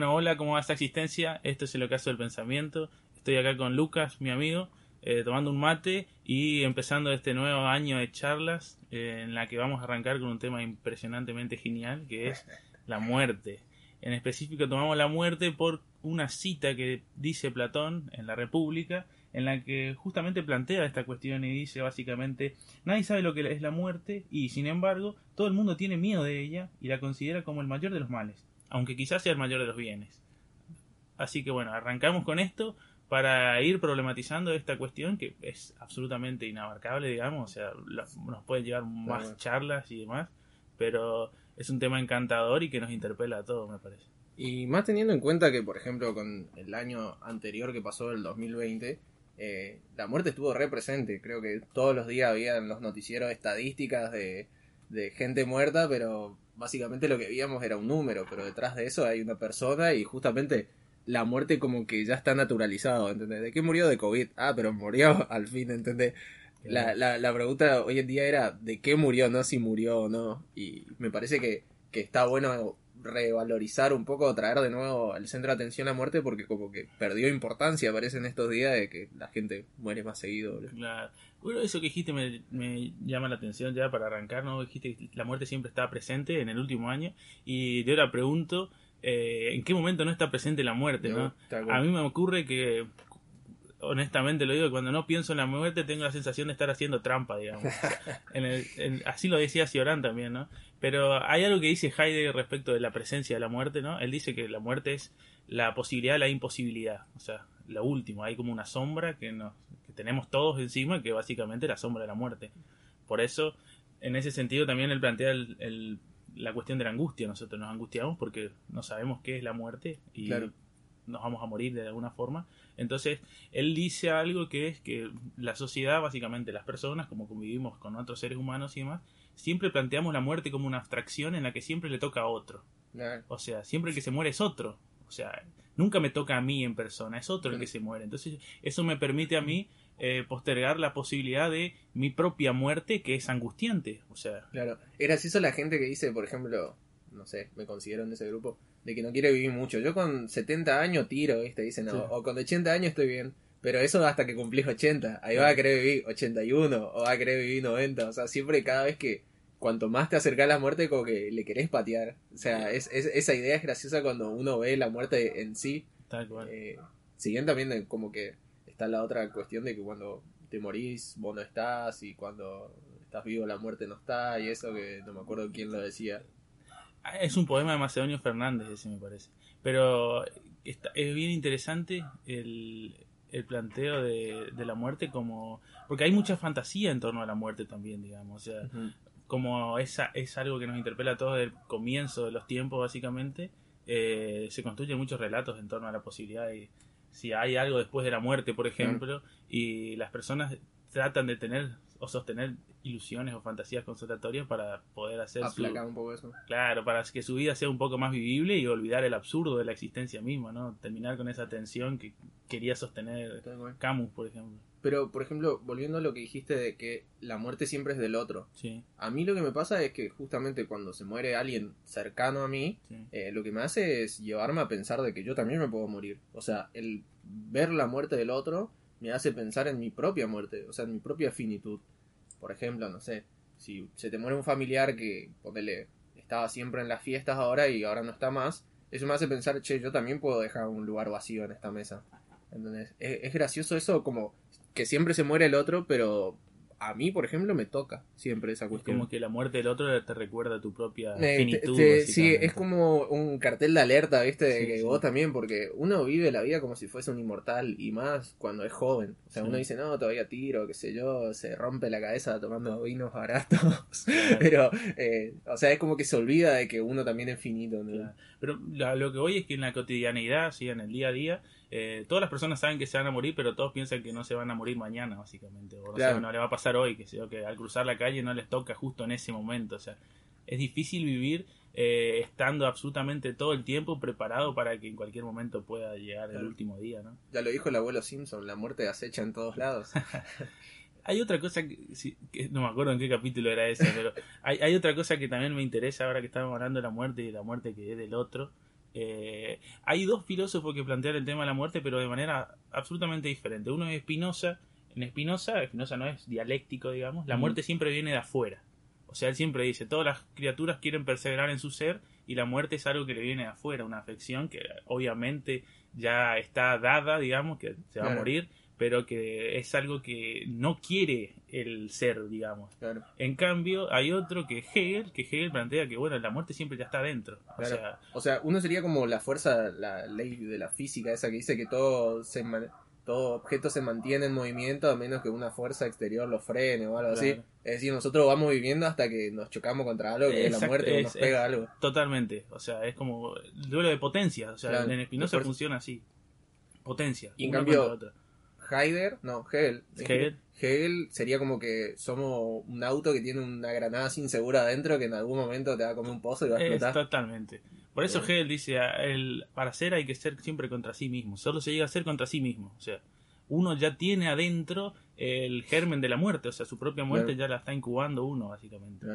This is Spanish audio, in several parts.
Bueno, hola, ¿cómo va esta existencia? Esto es el ocaso del pensamiento. Estoy acá con Lucas, mi amigo, eh, tomando un mate y empezando este nuevo año de charlas eh, en la que vamos a arrancar con un tema impresionantemente genial que es la muerte. En específico tomamos la muerte por una cita que dice Platón en la República en la que justamente plantea esta cuestión y dice básicamente nadie sabe lo que es la muerte y sin embargo todo el mundo tiene miedo de ella y la considera como el mayor de los males aunque quizás sea el mayor de los bienes. Así que bueno, arrancamos con esto para ir problematizando esta cuestión que es absolutamente inabarcable, digamos, o sea, nos pueden llevar más charlas y demás, pero es un tema encantador y que nos interpela a todos, me parece. Y más teniendo en cuenta que, por ejemplo, con el año anterior que pasó, el 2020, eh, la muerte estuvo re presente. Creo que todos los días había en los noticieros estadísticas de, de gente muerta, pero básicamente lo que veíamos era un número, pero detrás de eso hay una persona y justamente la muerte como que ya está naturalizado, ¿entendés? ¿De qué murió de COVID? Ah, pero murió al fin, ¿entendés? La, la, la pregunta hoy en día era de qué murió, no si murió o no. Y me parece que, que está bueno revalorizar un poco, traer de nuevo el centro de atención a la muerte porque como que perdió importancia, parece en estos días de que la gente muere más seguido. Claro. Bueno, eso que dijiste me, me, llama la atención ya para arrancar, ¿no? Dijiste que la muerte siempre estaba presente en el último año y yo ahora pregunto, eh, ¿en qué momento no está presente la muerte, no? A mí me ocurre que honestamente lo digo, cuando no pienso en la muerte tengo la sensación de estar haciendo trampa, digamos. en así lo decía Ciorán también, ¿no? Pero hay algo que dice Heidegger respecto de la presencia de la muerte, ¿no? Él dice que la muerte es la posibilidad de la imposibilidad, o sea, lo último, hay como una sombra que, nos, que tenemos todos encima, que básicamente es la sombra de la muerte. Por eso, en ese sentido, también él plantea el, la cuestión de la angustia. Nosotros nos angustiamos porque no sabemos qué es la muerte y nos vamos a morir de alguna forma. Entonces, él dice algo que es que la sociedad, básicamente las personas, como convivimos con otros seres humanos y demás, siempre planteamos la muerte como una abstracción en la que siempre le toca a otro. O sea, siempre el que se muere es otro. O sea, nunca me toca a mí en persona, es otro el que se muere. Entonces, eso me permite a mí eh, postergar la posibilidad de mi propia muerte, que es angustiante. O sea. Claro. Es gracioso la gente que dice, por ejemplo, no sé, me considero en ese grupo, de que no quiere vivir mucho. Yo con 70 años tiro, ¿viste? Dicen, no, o con 80 años estoy bien. Pero eso hasta que cumplís 80. Ahí va a querer vivir 81 o va a querer vivir 90. O sea, siempre cada vez que cuanto más te acercas a la muerte, como que le querés patear. O sea, es, esa idea es graciosa cuando uno ve la muerte en sí. Tal cual. Eh, también como que está la otra cuestión de que cuando te morís, vos no estás, y cuando estás vivo la muerte no está, y eso que no me acuerdo quién lo decía. Es un poema de Macedonio Fernández, ese me parece. Pero es bien interesante el, el planteo de, de, la muerte como... Porque hay mucha fantasía en torno a la muerte también, digamos. O sea, como esa es algo que nos interpela a todos desde el comienzo de los tiempos, básicamente, eh, se construyen muchos relatos en torno a la posibilidad de si hay algo después de la muerte, por ejemplo, y las personas tratan de tener o sostener ilusiones o fantasías constatatorias para poder hacer Aplacar un poco eso. Claro, para que su vida sea un poco más vivible y olvidar el absurdo de la existencia misma, ¿no? Terminar con esa tensión que quería sostener Camus, por ejemplo. Pero, por ejemplo, volviendo a lo que dijiste de que la muerte siempre es del otro. Sí. A mí lo que me pasa es que justamente cuando se muere alguien cercano a mí, eh, lo que me hace es llevarme a pensar de que yo también me puedo morir. O sea, el ver la muerte del otro me hace pensar en mi propia muerte, o sea, en mi propia finitud. Por ejemplo, no sé, si se te muere un familiar que, ponele, estaba siempre en las fiestas ahora y ahora no está más, eso me hace pensar, che, yo también puedo dejar un lugar vacío en esta mesa. ¿Entendés? es gracioso eso como que siempre se muere el otro, pero a mí, por ejemplo, me toca siempre esa cuestión. como que la muerte del otro te recuerda tu propia eh, finitud. sí, es como un cartel de alerta, ¿viste? De que vos también, porque uno vive la vida como si fuese un inmortal y más cuando es joven. O sea, uno dice, no, todavía tiro, qué sé yo, se rompe la cabeza tomando vinos baratos. Pero, eh, o sea, es como que se olvida de que uno también es finito. Pero lo que voy es que en la cotidianeidad, ¿sí? en el día a día, eh, todas las personas saben que se van a morir, pero todos piensan que no se van a morir mañana, básicamente. O no, le va a pasar hoy, que, que al cruzar la calle no les toca justo en ese momento. O sea, es difícil vivir eh, estando absolutamente todo el tiempo preparado para que en cualquier momento pueda llegar el último día, ¿no? Ya lo dijo el abuelo Simpson, la muerte acecha en todos lados. hay otra cosa que, no me acuerdo en qué capítulo era ese, pero hay, hay, otra cosa que también me interesa ahora que estamos hablando de la muerte y de la muerte que es del otro, Eh, hay dos filósofos que plantean el tema de la muerte, pero de manera absolutamente diferente. Uno es Spinoza. En Spinoza, Spinoza no es dialéctico, digamos. La muerte siempre viene de afuera. O sea, él siempre dice, todas las criaturas quieren perseverar en su ser y la muerte es algo que le viene de afuera, una afección que obviamente ya está dada, digamos, que se va a morir, pero que es algo que no quiere el ser, digamos. En cambio, hay otro que Hegel, que Hegel plantea que, bueno, la muerte siempre ya está dentro. O, sea, o sea, uno sería como la fuerza, la ley de la física, esa que dice que todo se todo objeto se mantiene en movimiento a menos que una fuerza exterior lo frene o algo así. Es decir, nosotros vamos viviendo hasta que nos chocamos contra algo, que es la muerte nos pega algo. Totalmente, o sea, es como el duelo de potencia, o sea, en Espinosa funciona así. Potencia. Y en cambio, Heider, no, Hegel. Hegel. Hegel sería como que somos un auto que tiene una granada sin segura adentro que en algún momento te va a comer un pozo y va a explotar. totalmente. Por eso Hegel dice, el, para ser hay que ser siempre contra sí mismo. Solo se llega a ser contra sí mismo. O sea, uno ya tiene adentro el germen de la muerte. O sea, su propia muerte ya la está incubando uno, básicamente.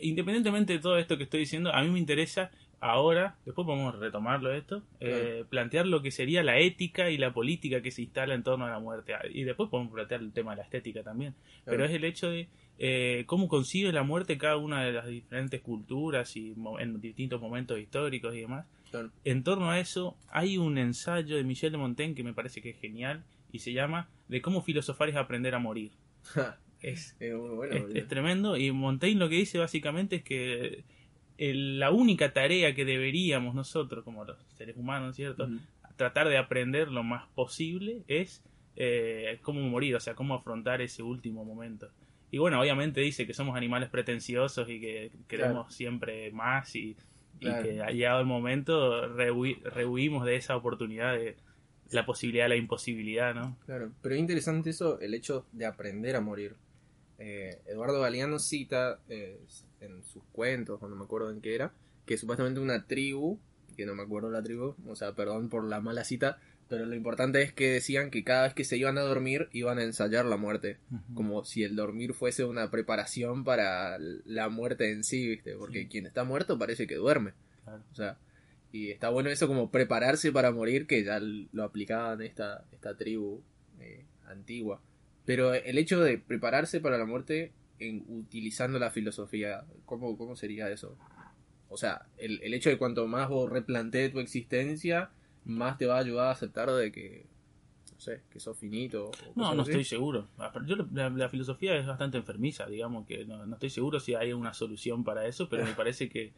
Independientemente de todo esto que estoy diciendo, a mí me interesa ahora, después podemos retomarlo esto, eh, plantear lo que sería la ética y la política que se instala en torno a la muerte. Ah, y después podemos plantear el tema de la estética también. Pero es el hecho de eh, cómo concibe la muerte cada una de las diferentes culturas y en distintos momentos históricos y demás. En torno a eso hay un ensayo de Michel de Montaigne que me parece que es genial y se llama De cómo filosofar es aprender a morir. es, es, tremendo y Montaigne lo que dice básicamente es que la única tarea que deberíamos nosotros como los seres humanos, ¿cierto? Tratar de aprender lo más posible es eh, cómo morir, o sea, cómo afrontar ese último momento. Y bueno, obviamente dice que somos animales pretenciosos y que queremos siempre más y, que ha llegado el momento, rehuimos de esa oportunidad de la posibilidad de la imposibilidad, ¿no? Claro, pero es interesante eso, el hecho de aprender a morir. Eh, Eduardo Galeano cita eh, en sus cuentos, o no me acuerdo en qué era, que supuestamente una tribu, que no me acuerdo la tribu, o sea, perdón por la mala cita, pero lo importante es que decían que cada vez que se iban a dormir iban a ensayar la muerte, como si el dormir fuese una preparación para la muerte en sí, ¿viste? Porque quien está muerto parece que duerme. O sea, y está bueno eso como prepararse para morir, que ya lo aplicaban esta, esta tribu eh, antigua. Pero el hecho de prepararse para la muerte en, utilizando la filosofía, ¿cómo, ¿cómo sería eso? O sea, el, el hecho de cuanto más vos replantees tu existencia, más te va a ayudar a aceptar de que, no sé, que sos finito. no, no estoy seguro. Ah, yo, la, filosofía es bastante enfermiza, digamos que no, estoy seguro si hay una solución para eso, pero me parece que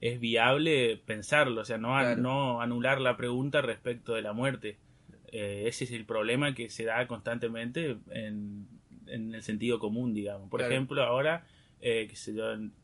es viable pensarlo, o sea, no, no anular la pregunta respecto de la muerte. Eh, ese es el problema que se da constantemente en, en el sentido común, digamos. Por ejemplo, ahora, eh, que se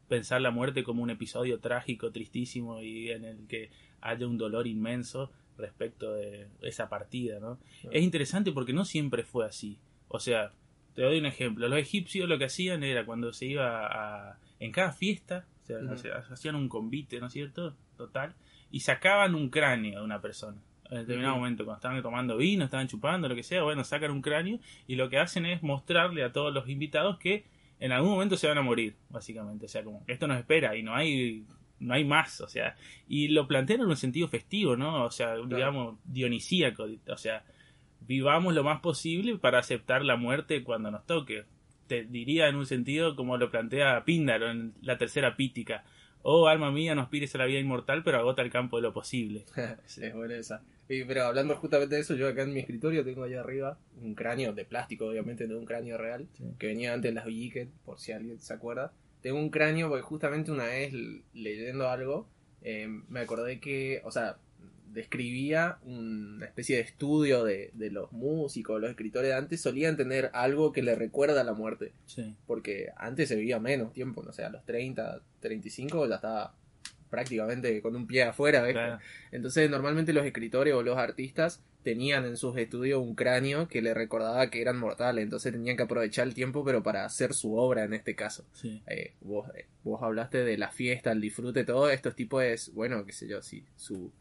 pensar la muerte como un episodio trágico, tristísimo y en el que haya un dolor inmenso respecto de esa partida, ¿no? Es interesante porque no siempre fue así. O sea, te doy un ejemplo. Los egipcios lo que hacían era cuando se iba a... En cada fiesta, o sea, hacían un convite, ¿no es cierto? Total. Y sacaban un cráneo de una persona. En determinado momento, cuando estaban tomando vino, estaban chupando, lo que sea, bueno, sacan un cráneo y lo que hacen es mostrarle a todos los invitados que en algún momento se van a morir, básicamente. O sea, como esto nos espera y no hay no hay más, o sea, y lo plantean en un sentido festivo, ¿no? O sea, digamos, dionisíaco, o sea, vivamos lo más posible para aceptar la muerte cuando nos toque. Te diría en un sentido como lo plantea Píndaro en la tercera pítica. Oh, alma mía, no aspires a la vida inmortal, pero agota el campo de lo posible. es buena esa. pero hablando justamente de eso, yo acá en mi escritorio tengo allá arriba un cráneo de plástico, obviamente, no un cráneo real, que venía antes en las Villiquen, por si alguien se acuerda tengo un cráneo porque justamente una vez leyendo algo eh, me acordé que, o sea, describía una especie de estudio de, los músicos, los escritores de antes solían tener algo que le recuerda a la muerte. Porque antes se vivía menos tiempo, no sé, a los 30, 35 ya estaba prácticamente con un pie afuera. Entonces normalmente los escritores o los artistas tenían en sus estudios un cráneo que le recordaba que eran mortales, entonces tenían que aprovechar el tiempo pero para hacer su obra en este caso. Eh, vos, eh, vos hablaste de la fiesta, el disfrute, todo estos tipos es, bueno, qué sé yo, si su,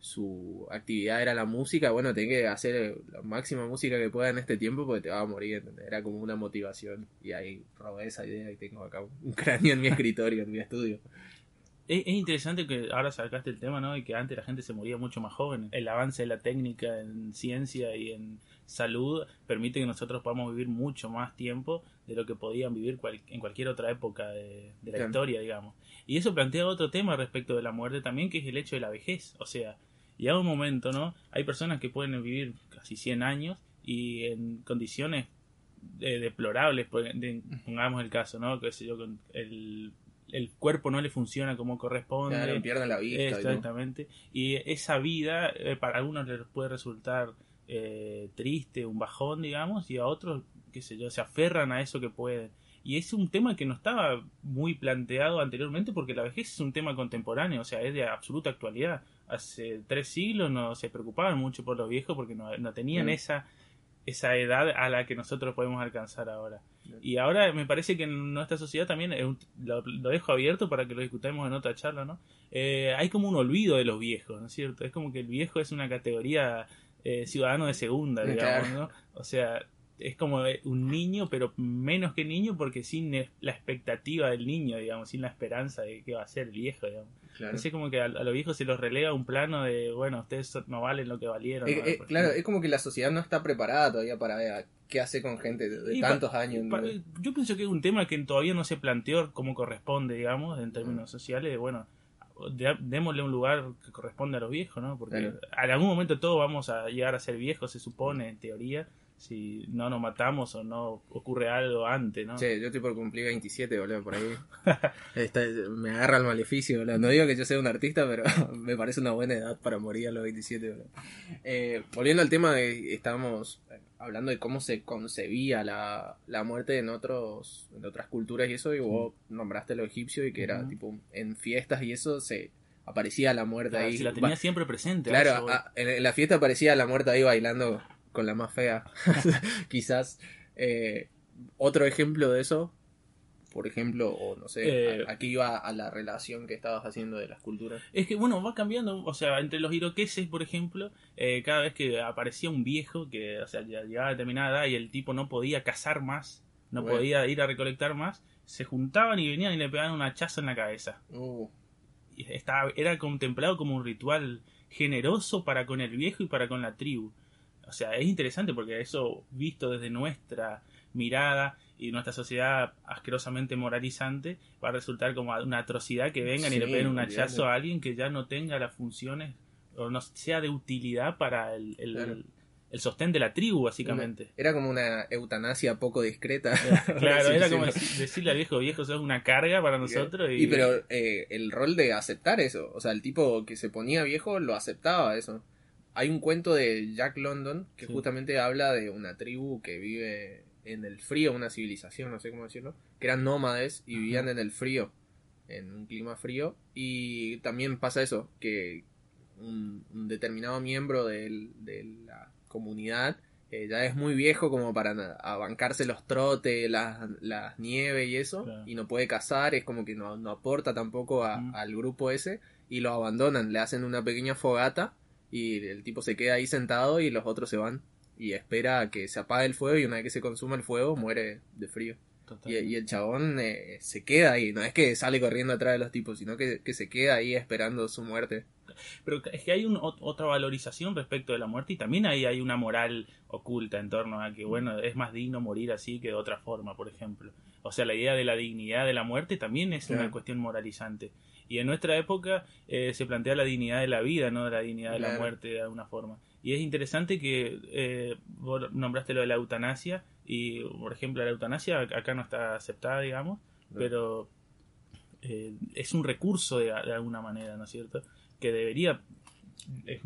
su actividad era la música, bueno, tenés que hacer la máxima música que pueda en este tiempo porque te va a morir, era como una motivación y ahí robé esa idea y tengo acá un cráneo en mi escritorio, en mi estudio. Es, interesante que ahora sacaste el tema, ¿no? Y que antes la gente se moría mucho más joven. El avance de la técnica en ciencia y en salud permite que nosotros podamos vivir mucho más tiempo de lo que podían vivir en cualquier otra época de, la historia, digamos. Y eso plantea otro tema respecto de la muerte también, que es el hecho de la vejez. O sea, y a un momento, ¿no? Hay personas que pueden vivir casi 100 años y en condiciones eh, deplorables, pongamos el caso, ¿no? Que sé yo, el el cuerpo no le funciona como corresponde. Claro, pierden la vista. Exactamente. Y, esa vida eh, para algunos les puede resultar eh, triste, un bajón, digamos, y a otros, qué sé yo, se aferran a eso que pueden. Y es un tema que no estaba muy planteado anteriormente porque la vejez es un tema contemporáneo, o sea, es de absoluta actualidad. Hace tres siglos no se preocupaban mucho por los viejos porque no, tenían mm. esa, esa edad a la que nosotros podemos alcanzar ahora. Y ahora me parece que en nuestra sociedad también, lo, dejo abierto para que lo discutamos en otra charla, ¿no? Eh, hay como un olvido de los viejos, ¿no es cierto? Es como que el viejo es una categoría eh, ciudadano de segunda, digamos, ¿no? O sea, es como un niño, pero menos que niño porque sin la expectativa del niño, digamos, sin la esperanza de que va a ser el viejo, digamos. Claro. Como que a, los viejos se los relega un plano de, bueno, ustedes no valen lo que valieron. claro, es como que la sociedad no está preparada todavía para ver qué hace con gente de, tantos años. yo pienso que es un tema que todavía no se planteó como corresponde, digamos, en términos sociales. Bueno, démosle un lugar que corresponde a los viejos, ¿no? Porque en algún momento todos vamos a llegar a ser viejos, se supone, en teoría si no nos matamos o no ocurre algo antes, ¿no? Che, yo estoy por cumplir 27, boludo, por ahí. me agarra el maleficio, boludo. No digo que yo sea un artista, pero me parece una buena edad para morir a los 27, boludo. Eh, volviendo al tema, de, estábamos hablando de cómo se concebía la, la muerte en otros en otras culturas y eso, y vos nombraste lo egipcio y que era tipo en fiestas y eso se aparecía la muerte ahí. Si la tenía siempre presente. Claro, en la fiesta aparecía la muerte ahí bailando con la más fea, quizás. Eh, otro ejemplo de eso, por ejemplo, o no sé, eh, aquí iba a la relación que estabas haciendo de las culturas. Es que, bueno, va cambiando, o sea, entre los iroqueses, por ejemplo, eh, cada vez que aparecía un viejo que, o sea, llegaba a determinada edad y el tipo no podía cazar más, no podía ir a recolectar más, se juntaban y venían y le pegaban un hachazo en la cabeza. Uh. Y estaba, era contemplado como un ritual generoso para con el viejo y para con la tribu. O sea, es interesante porque eso, visto desde nuestra mirada y nuestra sociedad asquerosamente moralizante, va a resultar como una atrocidad que vengan y le peguen un hachazo a alguien que ya no tenga las funciones o no sea de utilidad para el, el, sostén de la tribu, básicamente. Era como una eutanasia poco discreta. claro, era como decirle al viejo, viejo, sos una carga para nosotros. Y, pero eh, el rol de aceptar eso, o sea, el tipo que se ponía viejo lo aceptaba eso. Hay un cuento de Jack London que justamente habla de una tribu que vive en el frío, una civilización, no sé cómo decirlo, que eran nómades y vivían en el frío, en un clima frío. Y también pasa eso, que un, determinado miembro de la comunidad eh, ya es muy viejo como para bancarse los trotes, las, las nieves y eso, y no puede cazar, es como que no, aporta tampoco al grupo ese, y lo abandonan, le hacen una pequeña fogata y el tipo se queda ahí sentado y los otros se van y espera a que se apague el fuego y una vez que se consuma el fuego muere de frío. Y, el chabón eh, se queda ahí, no es que sale corriendo atrás de los tipos, sino que, se queda ahí esperando su muerte. Pero es que hay otra valorización respecto de la muerte y también ahí hay una moral oculta en torno a que, bueno, es más digno morir así que de otra forma, por ejemplo. O sea, la idea de la dignidad de la muerte también es una cuestión moralizante. Y en nuestra época eh, se plantea la dignidad de la vida, no la dignidad de la muerte de alguna forma. Y es interesante que eh, vos nombraste lo de la eutanasia y, por ejemplo, la eutanasia acá no está aceptada, digamos, pero eh, es un recurso de, alguna manera, ¿no es cierto? Que debería,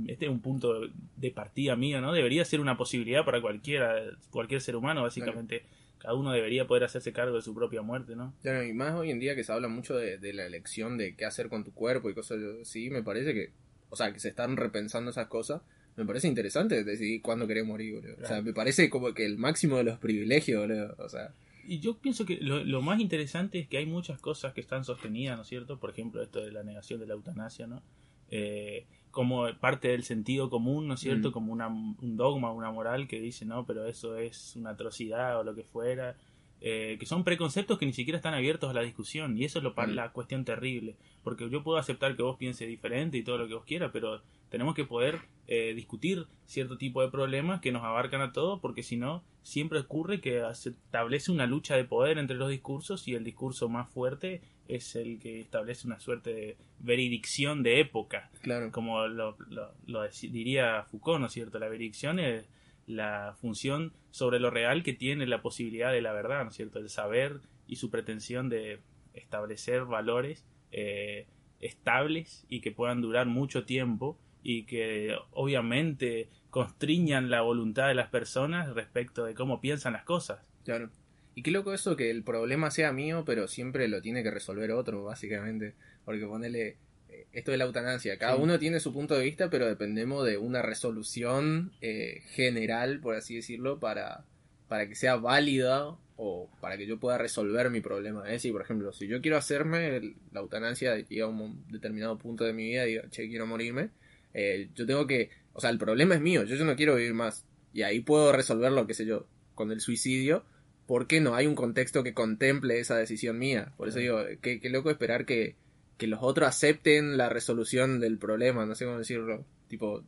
este es un punto de partida mío, ¿no? Debería ser una posibilidad para cualquiera, cualquier ser humano, básicamente cada uno debería poder hacerse cargo de su propia muerte, ¿no? Claro, y más hoy en día que se habla mucho de, la elección de qué hacer con tu cuerpo y cosas así, me parece que, o sea, que se están repensando esas cosas. Me parece interesante decidir cuándo querés morir, boludo. O sea, me parece como que el máximo de los privilegios, boludo. O sea. Y yo pienso que lo, lo, más interesante es que hay muchas cosas que están sostenidas, ¿no es cierto? Por ejemplo, esto de la negación de la eutanasia, ¿no? Eh, como parte del sentido común, ¿no es cierto? Mm. Como una, un dogma, una moral que dice, no, pero eso es una atrocidad o lo que fuera. Eh, que son preconceptos que ni siquiera están abiertos a la discusión y eso es lo, mm. la cuestión terrible porque yo puedo aceptar que vos pienses diferente y todo lo que vos quieras, pero tenemos que poder eh, discutir cierto tipo de problemas que nos abarcan a todos, porque si no, siempre ocurre que se establece una lucha de poder entre los discursos y el discurso más fuerte es el que establece una suerte de veridicción de época. Claro. Como lo, lo, diría Foucault, ¿no es cierto? La veridicción es la función sobre lo real que tiene la posibilidad de la verdad, ¿no es cierto? El saber y su pretensión de establecer valores eh, estables y que puedan durar mucho tiempo y que obviamente constriñan la voluntad de las personas respecto de cómo piensan las cosas. Claro. Y qué loco eso que el problema sea mío, pero siempre lo tiene que resolver otro, básicamente. Porque ponele eh, esto de la eutanasia. Cada uno tiene su punto de vista, pero dependemos de una resolución eh, general, por así decirlo, para, para que sea válida o para que yo pueda resolver mi problema. Es decir, por ejemplo, si yo quiero hacerme la eutanasia y a un determinado punto de mi vida digo, che, quiero morirme, eh, yo tengo que, o sea, el problema es mío, yo, yo no quiero vivir más. Y ahí puedo resolverlo, qué sé yo, con el suicidio. ¿Por qué no hay un contexto que contemple esa decisión mía? Por eso digo, qué, qué loco esperar que, que los otros acepten la resolución del problema, no sé cómo decirlo. Tipo,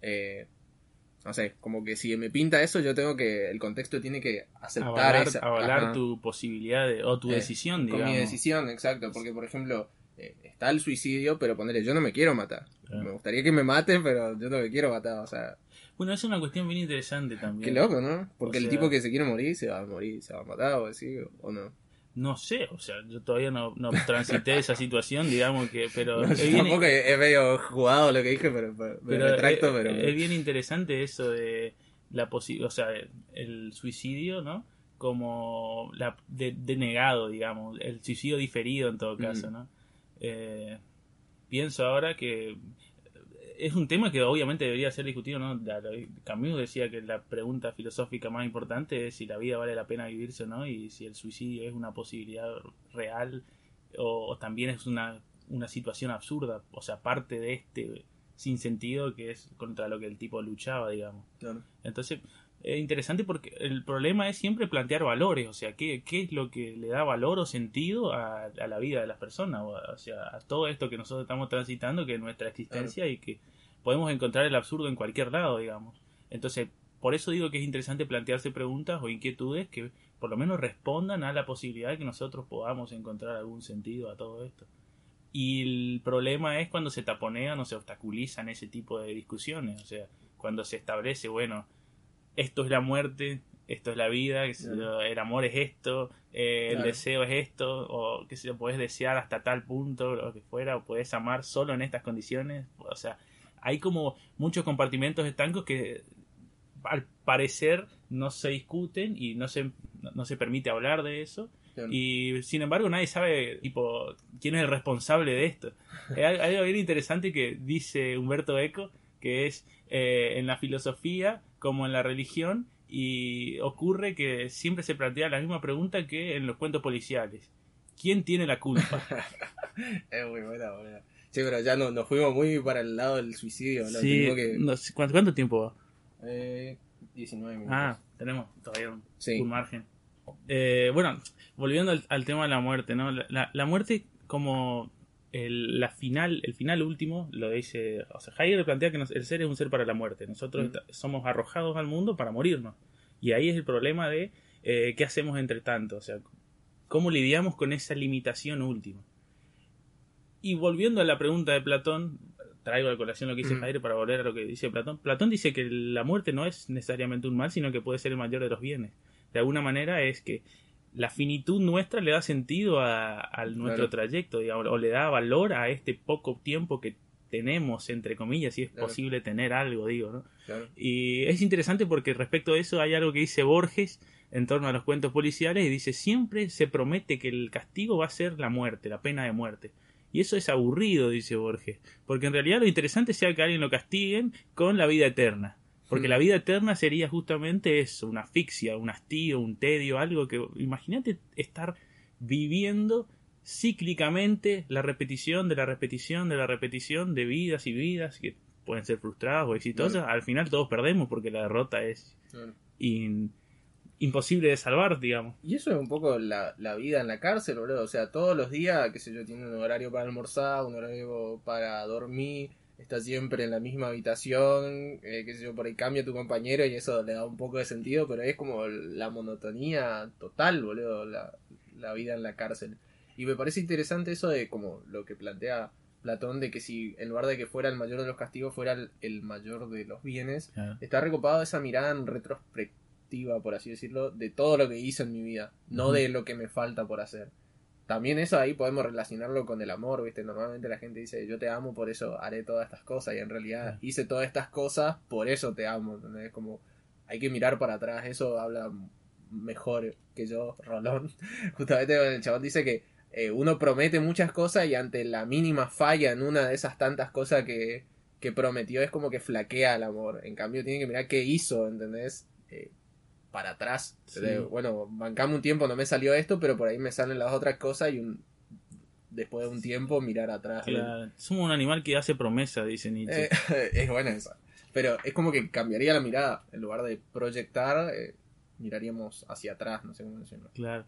eh, no sé, como que si me pinta eso, yo tengo que, el contexto tiene que aceptar avalar, avalar tu posibilidad de, o tu eh, decisión, digamos. Con mi decisión, exacto, porque por ejemplo, está el suicidio, pero ponerle, yo no me quiero matar. Me gustaría que me maten, pero yo no me quiero matar, o sea... Bueno, es una cuestión bien interesante también. Qué loco, ¿no? Porque el tipo que se quiere morir se va a morir, se va a matar o así, o no. No sé, o sea, yo todavía no, no transité esa situación, digamos que, pero... es bien, tampoco es medio jugado lo que dije, pero, pero, retracto, es, pero... Es bien interesante eso de la posibilidad, o sea, el suicidio, ¿no? Como la denegado, digamos, el suicidio diferido en todo caso, ¿no? Eh, pienso ahora que es un tema que obviamente debería ser discutido, ¿no? Camus decía que la pregunta filosófica más importante es si la vida vale la pena vivirse o no y si el suicidio es una posibilidad real o, también es una, una situación absurda, o sea, parte de este sin sentido que es contra lo que el tipo luchaba, digamos. Entonces, es interesante porque el problema es siempre plantear valores, o sea, qué, qué es lo que le da valor o sentido a, la vida de las personas, o, sea, a todo esto que nosotros estamos transitando, que es nuestra existencia y que podemos encontrar el absurdo en cualquier lado, digamos. Entonces, por eso digo que es interesante plantearse preguntas o inquietudes que por lo menos respondan a la posibilidad de que nosotros podamos encontrar algún sentido a todo esto. Y el problema es cuando se taponean o se obstaculizan ese tipo de discusiones, o sea, cuando se establece, bueno, esto es la muerte, esto es la vida, el amor es esto, eh, el deseo es esto, o que se lo puedes desear hasta tal punto, lo que fuera, o puedes amar solo en estas condiciones. O sea, hay como muchos compartimentos estancos que al parecer no se discuten y no se, no se permite hablar de eso. Y sin embargo nadie sabe tipo quién es el responsable de esto. hay algo bien interesante que dice Humberto Eco, que es eh, en la filosofía como en la religión y ocurre que siempre se plantea la misma pregunta que en los cuentos policiales. ¿Quién tiene la culpa? es muy buena, buena. Sí, pero ya no, nos fuimos muy para el lado del suicidio. Sí, ¿cuánto, tiempo va? Eh, 19 minutos. Ah, tenemos todavía un, margen. Eh, bueno, volviendo al, tema de la muerte, ¿no? La, la muerte como el, la final, el final último lo dice, o sea, Heidegger plantea que el ser es un ser para la muerte, nosotros mm. somos arrojados al mundo para morirnos. Y ahí es el problema de eh, qué hacemos entre tanto, o sea, cómo lidiamos con esa limitación última. Y volviendo a la pregunta de Platón, traigo a colación lo que dice mm. Heidegger para volver a lo que dice Platón. Platón dice que la muerte no es necesariamente un mal, sino que puede ser el mayor de los bienes. De alguna manera es que la finitud nuestra le da sentido a, nuestro trayecto, digamos, o le da valor a este poco tiempo que tenemos, entre comillas, si es posible tener algo, digo, ¿no? Y es interesante porque respecto a eso hay algo que dice Borges en torno a los cuentos policiales y dice siempre se promete que el castigo va a ser la muerte, la pena de muerte. Y eso es aburrido, dice Borges, porque en realidad lo interesante sea que alguien lo castiguen con la vida eterna. Porque hmm. la vida eterna sería justamente eso, una asfixia, un hastío, un tedio, algo que... Imagínate estar viviendo cíclicamente la repetición de la repetición de la repetición de vidas y vidas que pueden ser frustradas o exitosas. Al final todos perdemos porque la derrota es imposible de salvar, digamos. Y eso es un poco la, vida en la cárcel, boludo. O sea, todos los días, qué sé yo, tiene un horario para almorzar, un horario para dormir, está siempre en la misma habitación, eh, qué sé yo, por ahí cambia tu compañero y eso le da un poco de sentido, pero es como la monotonía total, boludo, la, la vida en la cárcel. Y me parece interesante eso de como lo que plantea Platón de que si en lugar de que fuera el mayor de los castigos fuera el, mayor de los bienes, está recopado esa mirada en retrospectiva, por así decirlo, de todo lo que hice en mi vida, no de lo que me falta por hacer. También eso ahí podemos relacionarlo con el amor, ¿viste? Normalmente la gente dice, yo te amo, por eso haré todas estas cosas, y en realidad hice todas estas cosas, por eso te amo, Es Como hay que mirar para atrás, eso habla mejor que yo, Rolón. Justamente el chabón dice que eh, uno promete muchas cosas y ante la mínima falla en una de esas tantas cosas que, que prometió es como que flaquea el amor. En cambio tiene que mirar qué hizo, ¿entendés? Eh, para atrás. bueno, bancame un tiempo, no me salió esto, pero por ahí me salen las otras cosas y un, después de un tiempo mirar atrás. somos un animal que hace promesa, dice Nietzsche. Eh, es buena esa. Pero es como que cambiaría la mirada. En lugar de proyectar, miraríamos hacia atrás, no sé cómo decirlo. Claro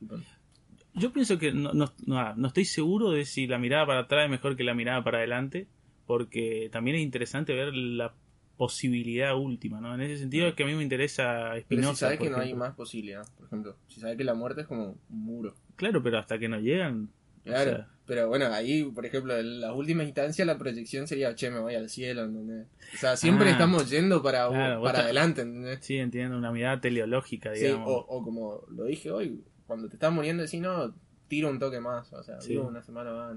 yo pienso que no, no, no, estoy seguro de si la mirada para atrás es mejor que la mirada para adelante, porque también es interesante ver la posibilidad última, ¿no? En ese sentido es que a mí me interesa Spinoza. Pero si sabes que no hay más posibilidad, por ejemplo, si sabes que la muerte es como un muro. Claro, pero hasta que no llegan. Claro, pero bueno, ahí, por ejemplo, en las últimas instancias la proyección sería, che, me voy al cielo, ¿entendés? O sea, siempre ah. estamos yendo para, para adelante, ¿entendés? Sí, entiendo, una mirada teleológica, digamos. Sí, o, o como lo dije hoy, cuando te estás muriendo, si no, tiro un toque más, o sea, una semana más.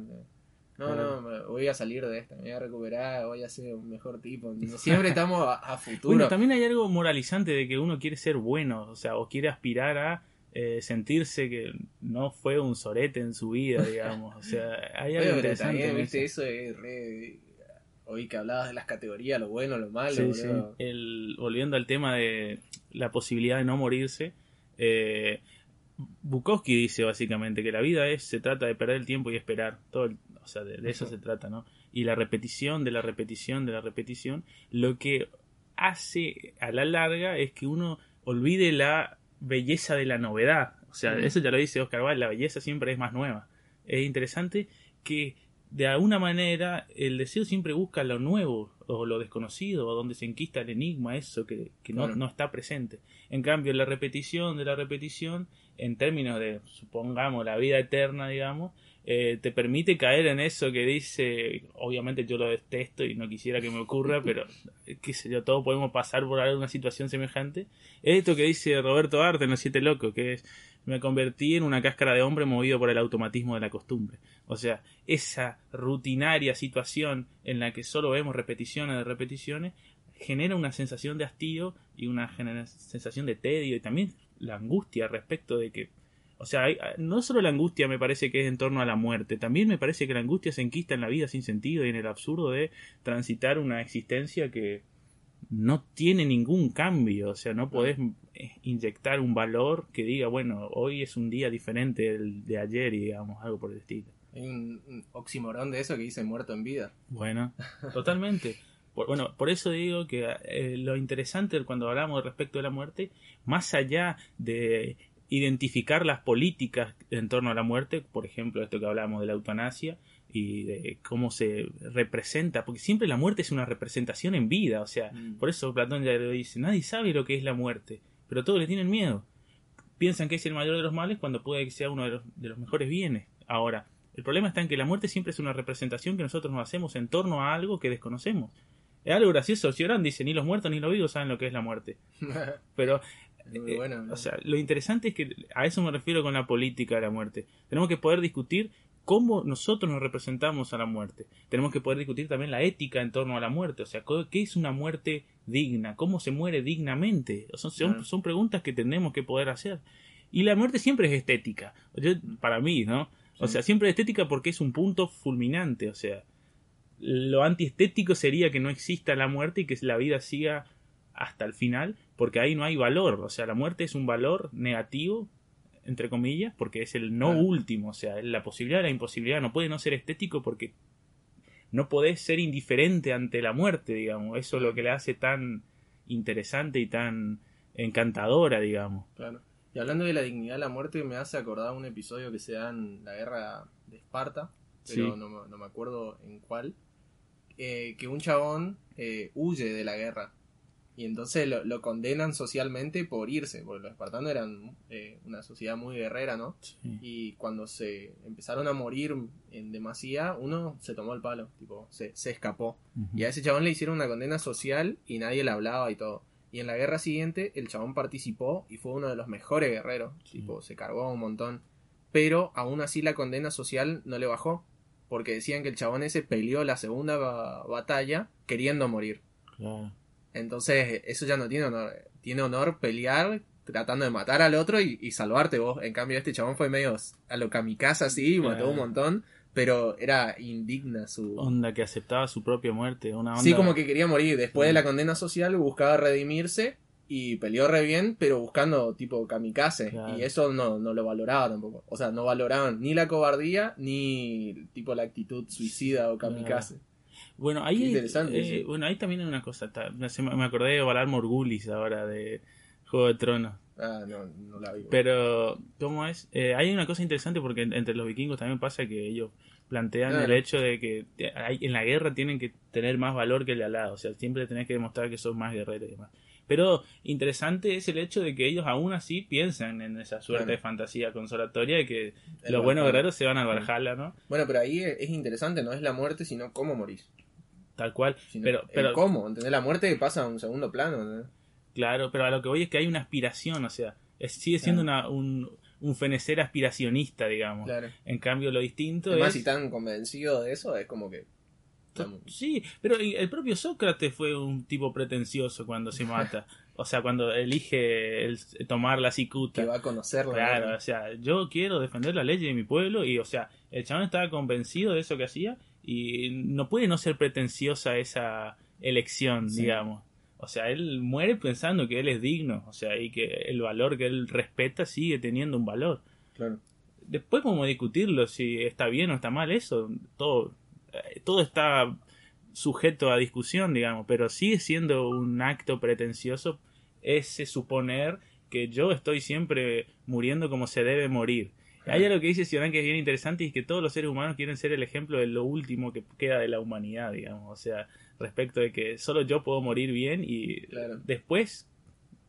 No, no, voy a salir de esta, me voy a recuperar, voy a ser un mejor tipo. Siempre estamos a, futuro. Bueno, también hay algo moralizante de que uno quiere ser bueno, o sea, o quiere aspirar a eh, sentirse que no fue un sorete en su vida, digamos. O sea, hay algo interesante. También, ¿viste? Eso es re... Hoy que hablabas de las categorías, lo bueno, lo malo. El, volviendo al tema de la posibilidad de no morirse, eh, Bukowski dice básicamente que la vida es se trata de perder el tiempo y esperar todo o sea de, eso se trata no y la repetición de la repetición de la repetición lo que hace a la larga es que uno olvide la belleza de la novedad. O sea eso ya lo dice Oscar Wilde la belleza siempre es más nueva. Es interesante que de alguna manera el deseo siempre busca lo nuevo o lo desconocido o donde se enquista el enigma eso que, no, no está presente. En cambio la repetición de la repetición en términos de, supongamos, la vida eterna, digamos, eh, te permite caer en eso que dice, obviamente yo lo detesto y no quisiera que me ocurra, pero qué sé yo, todos podemos pasar por alguna situación semejante. Esto que dice Roberto Arte en Los Siete Locos, que es, me convertí en una cáscara de hombre movido por el automatismo de la costumbre. O sea, esa rutinaria situación en la que solo vemos repeticiones de repeticiones, genera una sensación de hastío y una sensación de tedio y también la angustia respecto de que o sea, no solo la angustia me parece que es en torno a la muerte, también me parece que la angustia se enquista en la vida sin sentido y en el absurdo de transitar una existencia que no tiene ningún cambio, o sea, no podés eh, inyectar un valor que diga, bueno, hoy es un día diferente del de ayer y digamos, algo por el estilo. Hay un oximorón de eso que dice muerto en vida. Bueno, totalmente bueno, por eso digo que eh, lo interesante cuando hablamos respecto de la muerte, más allá de identificar las políticas en torno a la muerte, por ejemplo, esto que hablamos de la eutanasia y de cómo se representa, porque siempre la muerte es una representación en vida, o sea, mm. por eso Platón ya lo dice, nadie sabe lo que es la muerte, pero todos le tienen miedo. Piensan que es el mayor de los males cuando puede que sea uno de los, de los mejores bienes. Ahora, el problema está en que la muerte siempre es una representación que nosotros nos hacemos en torno a algo que desconocemos. Es algo gracioso. Cioran dice, ni los muertos ni los vivos saben lo que es la muerte. Pero, eh, o sea, lo interesante es que a eso me refiero con la política de la muerte. Tenemos que poder discutir cómo nosotros nos representamos a la muerte. Tenemos que poder discutir también la ética en torno a la muerte. O sea, ¿qué es una muerte digna? ¿Cómo se muere dignamente? son, son, preguntas que tenemos que poder hacer. Y la muerte siempre es estética. para mí, ¿no? O sea, siempre es estética porque es un punto fulminante. O sea, lo antiestético sería que no exista la muerte y que la vida siga hasta el final, porque ahí no hay valor, o sea, la muerte es un valor negativo, entre comillas, porque es el no último, o sea, la posibilidad de la imposibilidad, no puede no ser estético porque no podés ser indiferente ante la muerte, digamos, eso es lo que le hace tan interesante y tan encantadora, digamos. Claro. Y hablando de la dignidad de la muerte, me hace acordar un episodio que se da en la guerra de Esparta, pero no, me acuerdo en cuál, eh, que un chabón eh, huye de la guerra y entonces lo, condenan socialmente por irse, porque los espartanos eran eh, una sociedad muy guerrera, ¿no? Y cuando se empezaron a morir en demasía, uno se tomó el palo, tipo, se, se escapó. Y a ese chabón le hicieron una condena social y nadie le hablaba y todo. Y en la guerra siguiente, el chabón participó y fue uno de los mejores guerreros, tipo, se cargó un montón. Pero aún así la condena social no le bajó, porque decían que el chabón ese peleó la segunda batalla queriendo morir. Claro. Entonces, eso ya no tiene honor. Tiene honor pelear tratando de matar al otro y, salvarte vos. En cambio, este chabón fue medio a lo kamikaze así, mató un montón, pero era indigna su... Onda que aceptaba su propia muerte, una Sí, como que quería morir. Después de la condena social buscaba redimirse y peleó re bien, pero buscando tipo kamikaze. Y eso no, no lo valoraba tampoco. O sea, no valoraban ni la cobardía ni tipo la actitud suicida o kamikaze. Bueno, ahí, eh, bueno, ahí también hay una cosa. me acordé de Valar Morgulis ahora de Juego de Tronos. Ah, no, no la vi. Pero, ¿cómo es? Eh, hay una cosa interesante porque entre los vikingos también pasa que ellos plantean el hecho de que en la guerra tienen que tener más valor que el de al lado. O sea, siempre tenés que demostrar que sos más guerrero y demás. Pero interesante es el hecho de que ellos aún así piensan en esa suerte de fantasía consolatoria de que los buenos guerreros se van a Valhalla, ¿no? Bueno, pero ahí es interesante, no es la muerte, sino cómo morís tal cual. pero, pero ¿Cómo? ¿Entendés? La muerte pasa a un segundo plano. Claro, pero a lo que voy es que hay una aspiración, o sea, sigue siendo una, un, un fenecer aspiracionista, digamos. En cambio, lo distinto Además, es... si tan convencido de eso, es como que... Sí, pero el propio Sócrates fue un tipo pretencioso cuando se mata. O sea, cuando elige el, tomar la cicuta. Que va a conocerla. Claro, o sea, yo quiero defender la ley de mi pueblo y, o sea, el chabón estaba convencido de eso que hacía y no puede no ser pretenciosa esa elección, digamos. O sea, él muere pensando que él es digno, o sea, y que el valor que él respeta sigue teniendo un valor. Claro. Después podemos discutirlo si está bien o está mal eso, todo, eh, todo está sujeto a discusión, digamos, pero sigue siendo un acto pretencioso ese suponer que yo estoy siempre muriendo como se debe morir hay algo que dice Ciudadán que es bien interesante y es que todos los seres humanos quieren ser el ejemplo de lo último que queda de la humanidad, digamos. O sea, respecto de que solo yo puedo morir bien y después,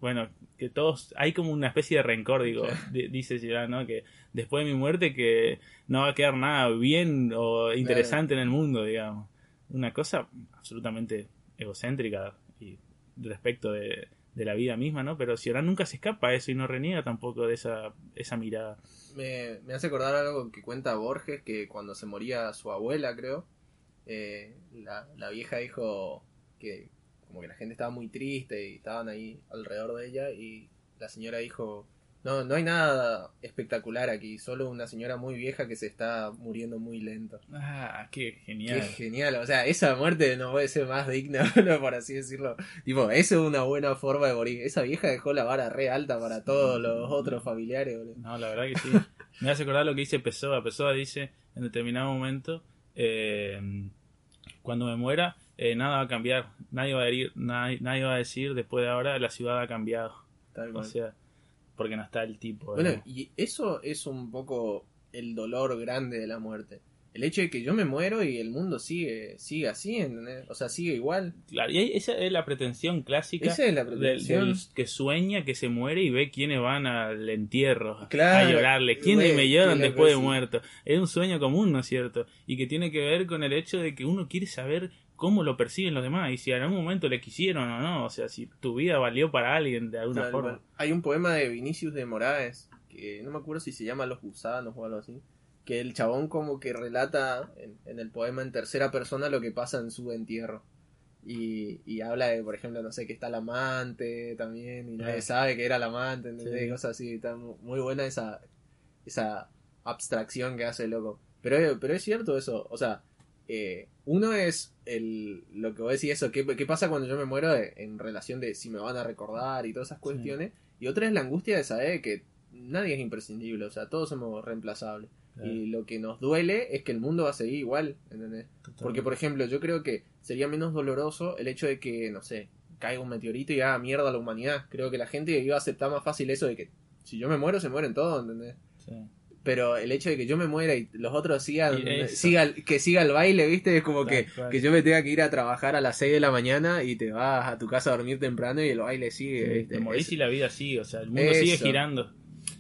bueno, que todos, hay como una especie de rencor, digo, dice Ciudadán, ¿no? Que después de mi muerte que no va a quedar nada bien o interesante en el mundo, digamos. Una cosa absolutamente egocéntrica y respecto de, de la vida misma, ¿no? Pero Ciudadán nunca se escapa a eso y no reniega tampoco de esa, esa mirada me, hace acordar algo que cuenta Borges, que cuando se moría su abuela, creo, eh, la, la, vieja dijo que como que la gente estaba muy triste y estaban ahí alrededor de ella y la señora dijo, no, no hay nada espectacular aquí, solo una señora muy vieja que se está muriendo muy lento. Ah, qué genial. Qué genial, o sea, esa muerte no puede ser más digna, por así decirlo. Tipo, eso es una buena forma de morir. Esa vieja dejó la vara re alta para todos los otros familiares, boludo. No, la verdad que sí. Me hace acordar lo que dice Pessoa. Pessoa dice en determinado momento, eh, cuando me muera, eh, nada va a cambiar. Nadie va a, nadie, nadie va a decir después de ahora la ciudad ha cambiado. o sea, porque no está el tipo. Bueno, y eso es un poco el dolor grande de la muerte. El hecho de que yo me muero y el mundo sigue sigue así, ¿entendés? O sea, sigue igual. Claro, y esa es la pretensión clásica esa es la pretensión. Del, que sueña, que se muere y ve quiénes van al entierro a llorarle. ¿Quiénes me lloran después de muerto? Es un sueño común, ¿no es cierto? Y que tiene que ver con el hecho de que uno quiere saber cómo lo perciben los demás y si en algún momento le quisieron o no, o sea, si tu vida valió para alguien de alguna forma. Hay un poema de Vinicius de Moraes, que no me acuerdo si se llama Los gusanos o algo así, que el chabón como que relata en, el poema en tercera persona lo que pasa en su entierro. Y, y, habla de, por ejemplo, no sé, que está el amante también, y nadie sabe que era el amante, ¿entendés? Cosas así, está muy buena esa, esa abstracción que hace el loco. Pero, pero es cierto eso, o sea, eh, uno es el, lo que vos decís, eso, ¿qué, ¿qué, pasa cuando yo me muero en relación de si me van a recordar y todas esas cuestiones? Y otra es la angustia de saber que nadie es imprescindible, o sea, todos somos reemplazables. Y lo que nos duele es que el mundo va a seguir igual, ¿entendés? Porque, por ejemplo, yo creo que sería menos doloroso el hecho de que, no sé, caiga un meteorito y haga mierda a la humanidad. Creo que la gente iba a aceptar más fácil eso de que si yo me muero, se mueren todos, ¿entendés? Pero el hecho de que yo me muera y los otros sigan, siga, que siga el baile, ¿viste? Es como que, que, yo me tenga que ir a trabajar a las 6 de la mañana y te vas a tu casa a dormir temprano y el baile sigue, Te morís y la vida sigue, o sea, el mundo sigue girando.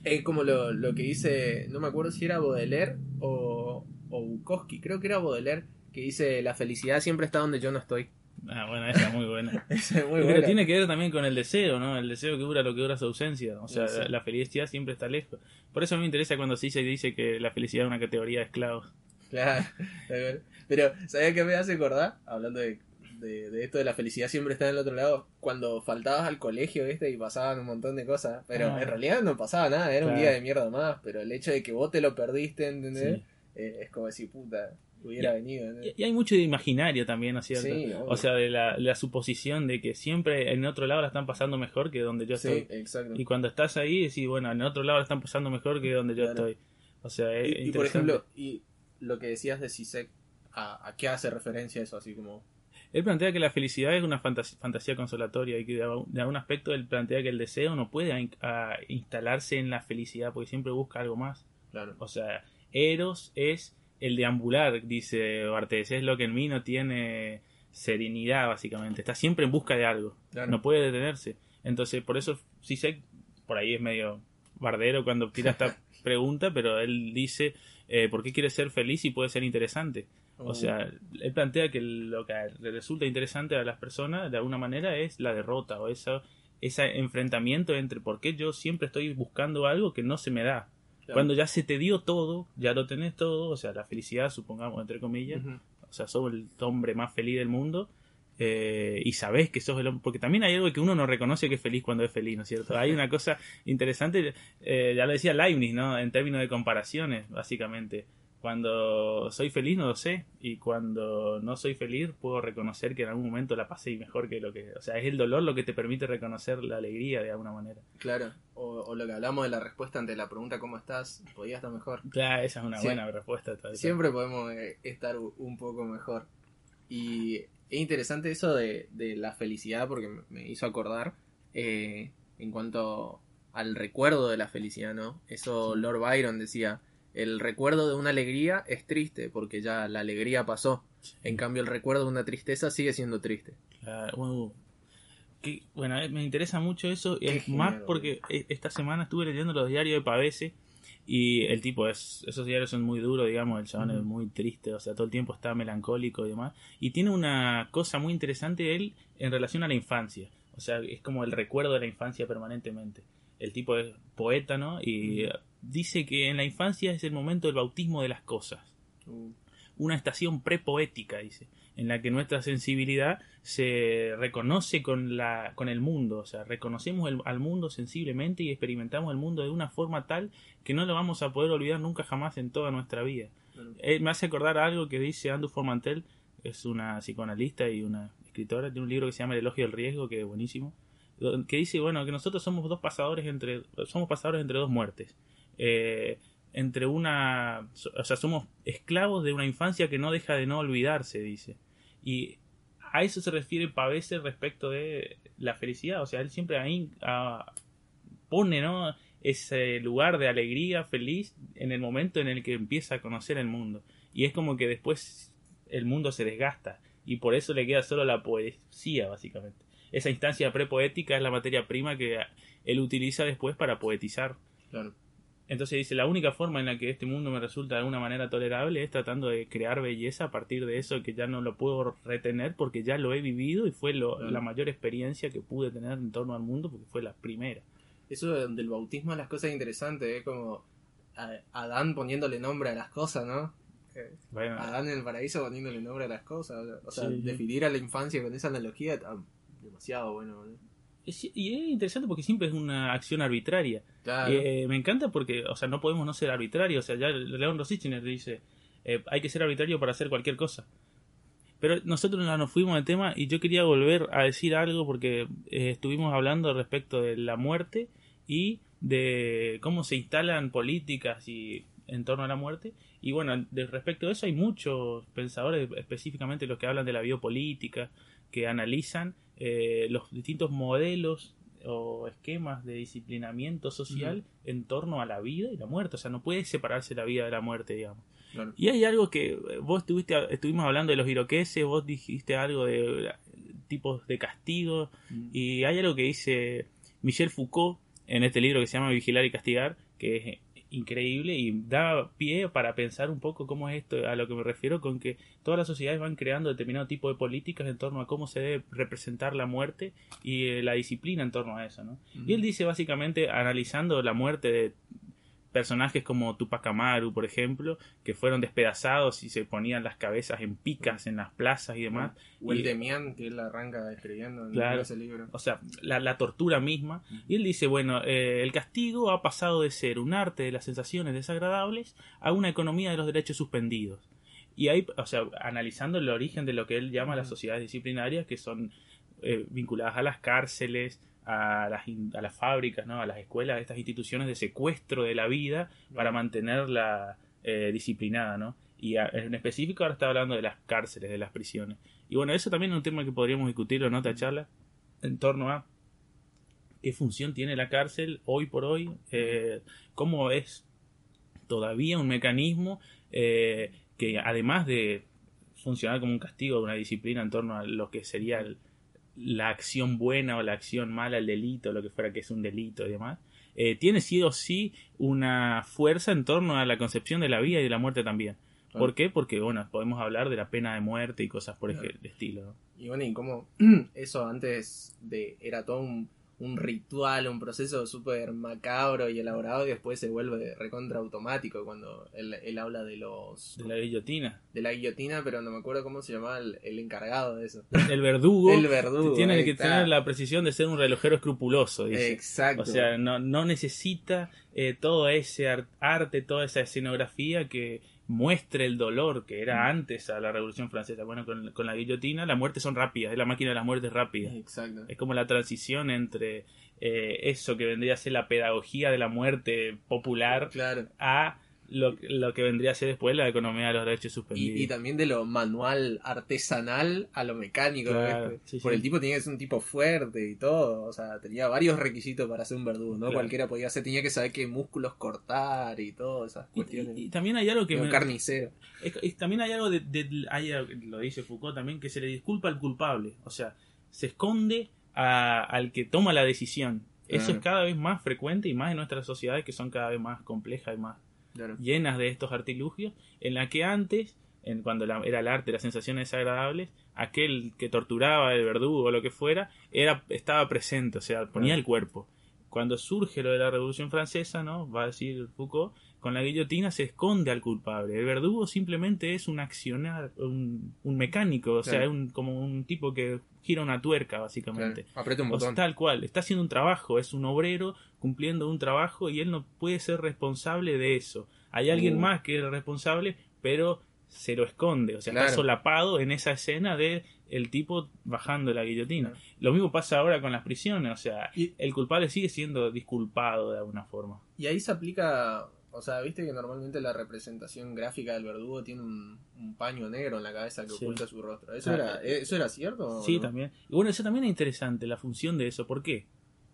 Es como lo, lo, que dice, no me acuerdo si era Baudelaire o, o Bukowski, creo que era Baudelaire, que dice, la felicidad siempre está donde yo no estoy. Ah, bueno, esa es muy buena. Pero tiene que ver también con el deseo, ¿no? El deseo que dura lo que dura su ausencia. O sea, la, felicidad siempre está lejos. Por eso me interesa cuando se dice que la felicidad es una categoría de esclavos. Claro. Pero, ¿sabías qué me hace acordar? Hablando de, de, esto de la felicidad siempre está en el otro lado. Cuando faltabas al colegio, ¿viste? Y pasaban un montón de cosas. Pero ah. en realidad no pasaba nada, era un día de mierda más. Pero el hecho de que vos te lo perdiste, ¿entendés? Eh, es como decir, puta, hubiera venido. Y, hay mucho de imaginario también, ¿no es cierto? o sea, de la, suposición de que siempre en otro lado la están pasando mejor que donde yo estoy. Y cuando estás ahí, decís, bueno, en otro lado la están pasando mejor que donde yo estoy. O sea, y, por ejemplo, y lo que decías de Sisek, ¿a, qué hace referencia eso? Así como. Él plantea que la felicidad es una fantasía, consolatoria y que de, algún aspecto él plantea que el deseo no puede instalarse en la felicidad porque siempre busca algo más. Claro. O sea, Eros es el deambular, dice Bartés, es lo que en mí no tiene serenidad, básicamente. Está siempre en busca de algo. No puede detenerse. Entonces, por eso sé por ahí es medio bardero cuando tira esta pregunta, pero él dice, eh, ¿por qué quiere ser feliz y puede ser interesante? O oh. sea, él plantea que lo que le resulta interesante a las personas, de alguna manera, es la derrota o esa, ese enfrentamiento entre por qué yo siempre estoy buscando algo que no se me da. Cuando ya se te dio todo, ya lo tenés todo, o sea, la felicidad, supongamos, entre comillas, o sea, sos el hombre más feliz del mundo, eh, y sabés que sos el hombre, porque también hay algo que uno no reconoce que es feliz cuando es feliz, ¿no es cierto? Hay una cosa interesante, eh, ya lo decía Leibniz, ¿no? En términos de comparaciones, básicamente. Cuando soy feliz no lo sé y cuando no soy feliz puedo reconocer que en algún momento la pasé mejor que lo que... O sea, es el dolor lo que te permite reconocer la alegría de alguna manera. Claro, o, lo que hablamos de la respuesta ante la pregunta ¿cómo estás? ¿Podías estar mejor? Claro, esa es una buena respuesta. Siempre podemos eh, estar un poco mejor. Y es interesante eso de, la felicidad porque me hizo acordar eh, en cuanto al recuerdo de la felicidad, ¿no? Eso Lord Byron decía el recuerdo de una alegría es triste porque ya la alegría pasó. En cambio, el recuerdo de una tristeza sigue siendo triste. bueno, eh, me interesa mucho eso. Es más porque e, esta semana estuve leyendo los diarios de Pavese y el tipo es, esos diarios son muy duros, digamos, el chabón es muy triste, o sea, todo el tiempo está melancólico y demás. Y tiene una cosa muy interesante él en relación a la infancia. O sea, es como el recuerdo de la infancia permanentemente. El tipo es poeta, ¿no? Y dice que en la infancia es el momento del bautismo de las cosas. Uh. Una estación prepoética, dice, en la que nuestra sensibilidad se reconoce con, la, con el mundo, o sea, reconocemos al mundo sensiblemente y experimentamos el mundo de una forma tal que no lo vamos a poder olvidar nunca jamás en toda nuestra vida. Eh, me hace acordar algo que dice Andrew Formantel, es una psicoanalista y una escritora, de un libro que se llama El elogio del riesgo, que es buenísimo, que dice, bueno, que nosotros somos dos pasadores entre, somos pasadores entre dos muertes eh, entre una... O sea, somos esclavos de una infancia que no deja de no olvidarse, dice. Y a eso se refiere Pavese respecto de la felicidad. O sea, él siempre ahí ah, pone, ¿no? Ese lugar de alegría, feliz, en el momento en el que empieza a conocer el mundo. Y es como que después el mundo se desgasta. Y por eso le queda solo la poesía, básicamente. Esa instancia prepoética es la materia prima que él utiliza después para poetizar. Claro. Entonces dice, la única forma en la que este mundo me resulta de alguna manera tolerable es tratando de crear belleza a partir de eso que ya no lo puedo retener porque ya lo he vivido y fue la mayor experiencia que pude tener en torno al mundo porque fue la primera. Eso del bautismo es las cosas interesantes, es como Adán poniéndole nombre a las cosas, ¿no? Adán en el paraíso poniéndole nombre a las cosas. O sea, definir a la infancia con esa analogía está demasiado bueno y es interesante porque siempre es una acción arbitraria. Eh, me encanta porque, o sea, no podemos no ser arbitrarios. O sea, ya León Rosichner dice, eh, hay que ser arbitrario para hacer cualquier cosa. Pero nosotros nos fuimos del tema y yo quería volver a decir algo porque eh, estuvimos hablando respecto de la muerte y de cómo se instalan políticas y en torno a la muerte. Y bueno, de respecto a eso hay muchos pensadores, específicamente los que hablan de la biopolítica, que analizan eh, los distintos modelos o esquemas de disciplinamiento social en torno a la vida y la muerte. O sea, no puede separarse la vida de la muerte, digamos. Y hay algo que vos estuviste, estuvimos hablando de los iroqueses, vos dijiste algo de tipos de castigo, y hay algo que dice Michel Foucault en este libro que se llama Vigilar y Castigar, que es increíble y da pie para pensar un poco cómo es esto, a lo que me refiero con que todas las sociedades van creando determinado tipo de políticas en torno a cómo se debe representar la muerte y eh, la disciplina en torno a eso, ¿no? Y él dice básicamente, analizando la muerte de personajes como Tupac Amaru, por ejemplo, que fueron despedazados y se ponían las cabezas en picas en las plazas y demás. O el Demian, que él arranca escribiendo en ese libro. O sea, la, tortura misma. Y él dice, bueno, eh, el castigo ha pasado de ser un arte de las sensaciones desagradables a una economía de los derechos suspendidos. Y ahí, o sea, analizando el origen de lo que él llama las sociedades disciplinarias, que son eh, vinculadas a las cárceles, a las, a las fábricas, ¿no? a las escuelas, a estas instituciones de secuestro de la vida para mantenerla eh, disciplinada, ¿no? Y en específico ahora está hablando de las cárceles, de las prisiones. Y bueno, eso también es un tema que podríamos discutir en otra charla en torno a qué función tiene la cárcel hoy por hoy, eh, cómo es todavía un mecanismo eh, que además de funcionar como un castigo de una disciplina en torno a lo que sería el, la acción buena o la acción mala, el delito, lo que fuera que es un delito y demás, eh, tiene sí o sí una fuerza en torno a la concepción de la vida y de la muerte también. ¿Por qué? Porque, bueno, podemos hablar de la pena de muerte y cosas por ese estilo. Y bueno, y como eso antes de era todo un un ritual, un proceso súper macabro y elaborado y después se vuelve recontra automático cuando él, habla de los... De la guillotina. De la guillotina, pero no me acuerdo cómo se llamaba el, encargado de eso. El verdugo. el verdugo. Tiene que tener la precisión de ser un relojero escrupuloso. Dice. Exacto. O sea, no, no necesita eh, todo ese arte, toda esa escenografía que muestre el dolor que era mm. antes a la Revolución Francesa. Bueno, con, la guillotina la muerte son rápidas, es la máquina de la muerte rápida. Exacto. Es como la transición entre eh, eso que vendría a ser la pedagogía de la muerte popular a lo, lo, que vendría a ser después la economía de los derechos suspendidos. Y, también de lo manual artesanal a lo mecánico. Por el tipo tenía que ser un tipo fuerte y todo. O sea, tenía varios requisitos para ser un verdugo. No cualquiera podía ser. Tenía que saber qué músculos cortar y todas esas cuestiones. Y, también hay algo que. carnicero. también hay algo de. lo dice Foucault también, que se le disculpa al culpable. O sea, se esconde al que toma la decisión. Eso es cada vez más frecuente y más en nuestras sociedades que son cada vez más complejas y más llenas de estos artilugios, en la que antes, en cuando era el arte, las sensaciones desagradables, aquel que torturaba el verdugo o lo que fuera, era, estaba presente, o sea, ponía el cuerpo. Cuando surge lo de la Revolución Francesa, ¿no? Va a decir Foucault, con la guillotina se esconde al culpable. El verdugo simplemente es un accionar, un, mecánico, o sea, es un, como un tipo que gira una tuerca, básicamente. Aprieta un botón. tal cual, está haciendo un trabajo, es un obrero cumpliendo un trabajo y él no puede ser responsable de eso. Hay alguien uh. más que es responsable, pero se lo esconde, o sea, está solapado en esa escena de el tipo bajando la guillotina. Lo mismo pasa ahora con las prisiones, o sea, el culpable sigue siendo disculpado de alguna forma. Y ahí se aplica o sea, viste que normalmente la representación gráfica del verdugo tiene un, paño negro en la cabeza que oculta su rostro. ¿Eso, ah, era, eh, ¿Eso era cierto? Sí, también. Y bueno, eso también es interesante, la función de eso. ¿Por qué?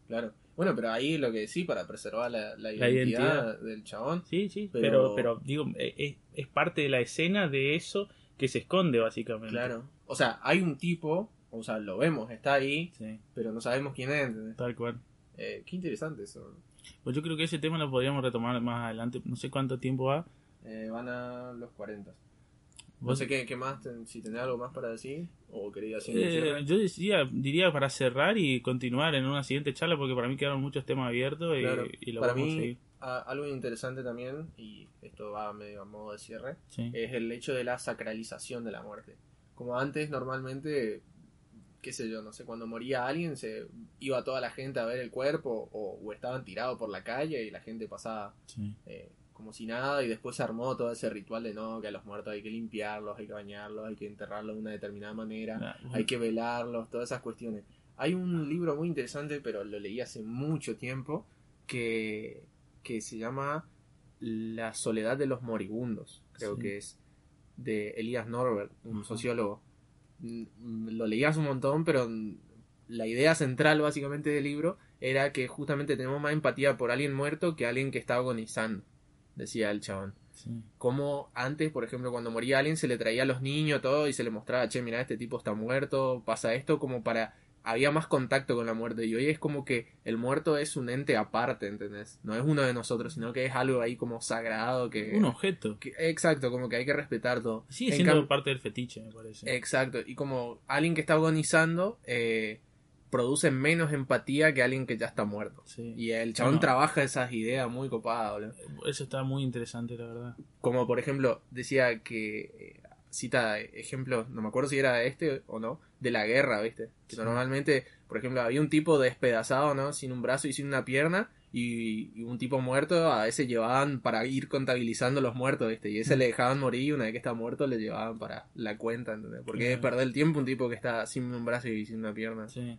Claro. Bueno, pero ahí lo que sí, para preservar la, identidad, del chabón. Sí, sí, pero, pero, digo, e, e, es, parte de la escena de eso que se esconde, básicamente. Claro. O sea, hay un tipo, o sea, lo vemos, está ahí, pero no sabemos quién es. Tal cual. Eh, qué interesante eso. Pues yo creo que ese tema lo podríamos retomar más adelante. No sé cuánto tiempo va. Eh, van a los 40. No sé qué, qué más, si tenés algo más para decir o querías eh, Yo decía, diría para cerrar y continuar en una siguiente charla porque para mí quedaron muchos temas abiertos y, lo para mí, algo interesante también, y esto va medio a modo de cierre, es el hecho de la sacralización de la muerte. Como antes normalmente qué sé yo, no sé, cuando moría alguien se iba toda la gente a ver el cuerpo o, estaban tirados por la calle y la gente pasaba eh, como si nada y después se armó todo ese ritual de no, que a los muertos hay que limpiarlos, hay que bañarlos, hay que enterrarlos de una determinada manera, hay que velarlos, todas esas cuestiones. Hay un libro muy interesante, pero lo leí hace mucho tiempo, que, que se llama La soledad de los moribundos, creo que es, de Elías Norbert, un sociólogo. Mm, lo leías un montón, pero la idea central básicamente del libro era que justamente tenemos más empatía por alguien muerto que alguien que está agonizando, decía el chabón. Como antes, por ejemplo, cuando moría alguien se le traía a los niños todo y se le mostraba, che, mira, este tipo está muerto, pasa esto, como para había más contacto con la muerte y hoy es como que el muerto es un ente aparte, ¿entendés? No es uno de nosotros, sino que es algo ahí como sagrado que... Un objeto. exacto, como que hay que respetar todo. Sigue siendo parte del fetiche, me parece. Exacto, y como alguien que está agonizando eh, produce menos empatía que alguien que ya está muerto. Y el chabón trabaja esas ideas muy copadas, Eso está muy interesante, la verdad. Como por ejemplo, decía que... Cita ejemplos, no me acuerdo si era este o no, de la guerra, ¿viste? Que normalmente, por ejemplo, había un tipo despedazado, ¿no? Sin un brazo y sin una pierna, y, un tipo muerto, a ese llevaban para ir contabilizando los muertos, ¿viste? Y ese le dejaban morir y una vez que está muerto le llevaban para la cuenta, ¿entendés? Porque es perder el tiempo un tipo que está sin un brazo y sin una pierna. Sí.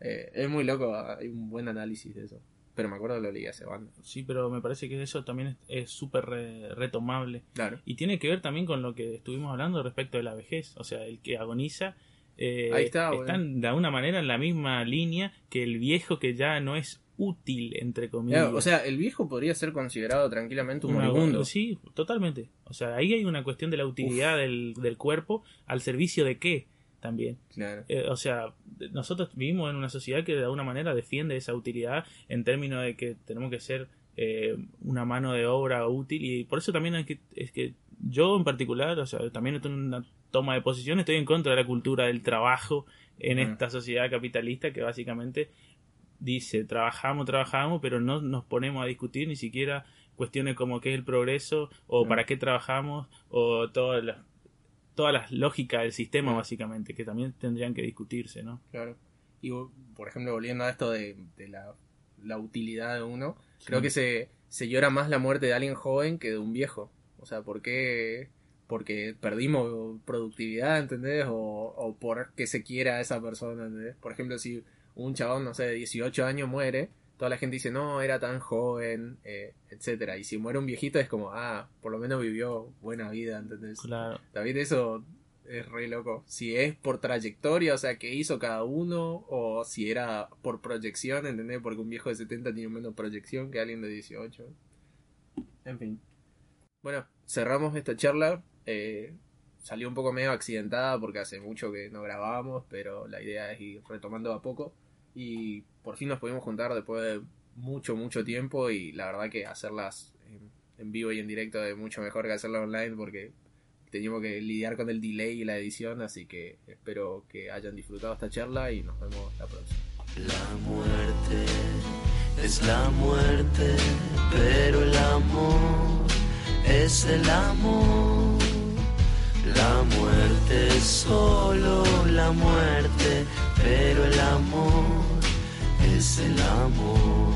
Eh, es muy loco, hay un buen análisis de eso. Pero me acuerdo que lo leí hace banda. Sí, pero me parece que eso también es súper retomable. Claro. Y tiene que ver también con lo que estuvimos hablando respecto de la vejez. O sea, el que agoniza eh, Ahí está, están de alguna manera en la misma línea que el viejo que ya no es útil, entre comillas. o sea, el viejo podría ser considerado tranquilamente un moribundo. Sí, totalmente. O sea, ahí hay una cuestión de la utilidad del, del, cuerpo al servicio de qué también. Claro. Eh, o sea, nosotros vivimos en una sociedad que de alguna manera defiende esa utilidad en términos de que tenemos que ser eh, una mano de obra útil y por eso también es que, es que yo en particular, o sea, también estoy en una toma de posición, estoy en contra de la cultura del trabajo en esta sociedad capitalista que básicamente dice trabajamos, trabajamos, pero no nos ponemos a discutir ni siquiera cuestiones como qué es el progreso o para qué trabajamos o todas las todas las lógicas del sistema básicamente que también tendrían que discutirse, ¿no? Claro. Y por ejemplo, volviendo a esto de, la, la, utilidad de uno, creo que se, se llora más la muerte de alguien joven que de un viejo. O sea, ¿por qué? Porque perdimos productividad, ¿entendés? O, o porque se quiera a esa persona, ¿entendés? Por ejemplo, si un chabón, no sé, de 18 años muere, toda la gente dice, no, era tan joven, eh, etcétera. Y si muere un viejito es como, ah, por lo menos vivió buena vida, ¿entendés? Claro. David, eso es re loco. Si es por trayectoria, o sea, qué hizo cada uno, o si era por proyección, ¿entendés? Porque un viejo de 70 tiene menos proyección que alguien de 18. En fin. Bueno, cerramos esta charla. Eh, salió un poco medio accidentada porque hace mucho que no grabábamos, pero la idea es ir retomando a poco. Y por fin nos pudimos juntar después de mucho, mucho tiempo y la verdad que hacerlas en, vivo y en directo es mucho mejor que hacerlas online porque teníamos que lidiar con el delay y la edición, así que espero que hayan disfrutado esta charla y nos vemos la próxima. La muerte es la muerte, pero el amor es el amor. La muerte es solo la muerte, pero el amor es el amor.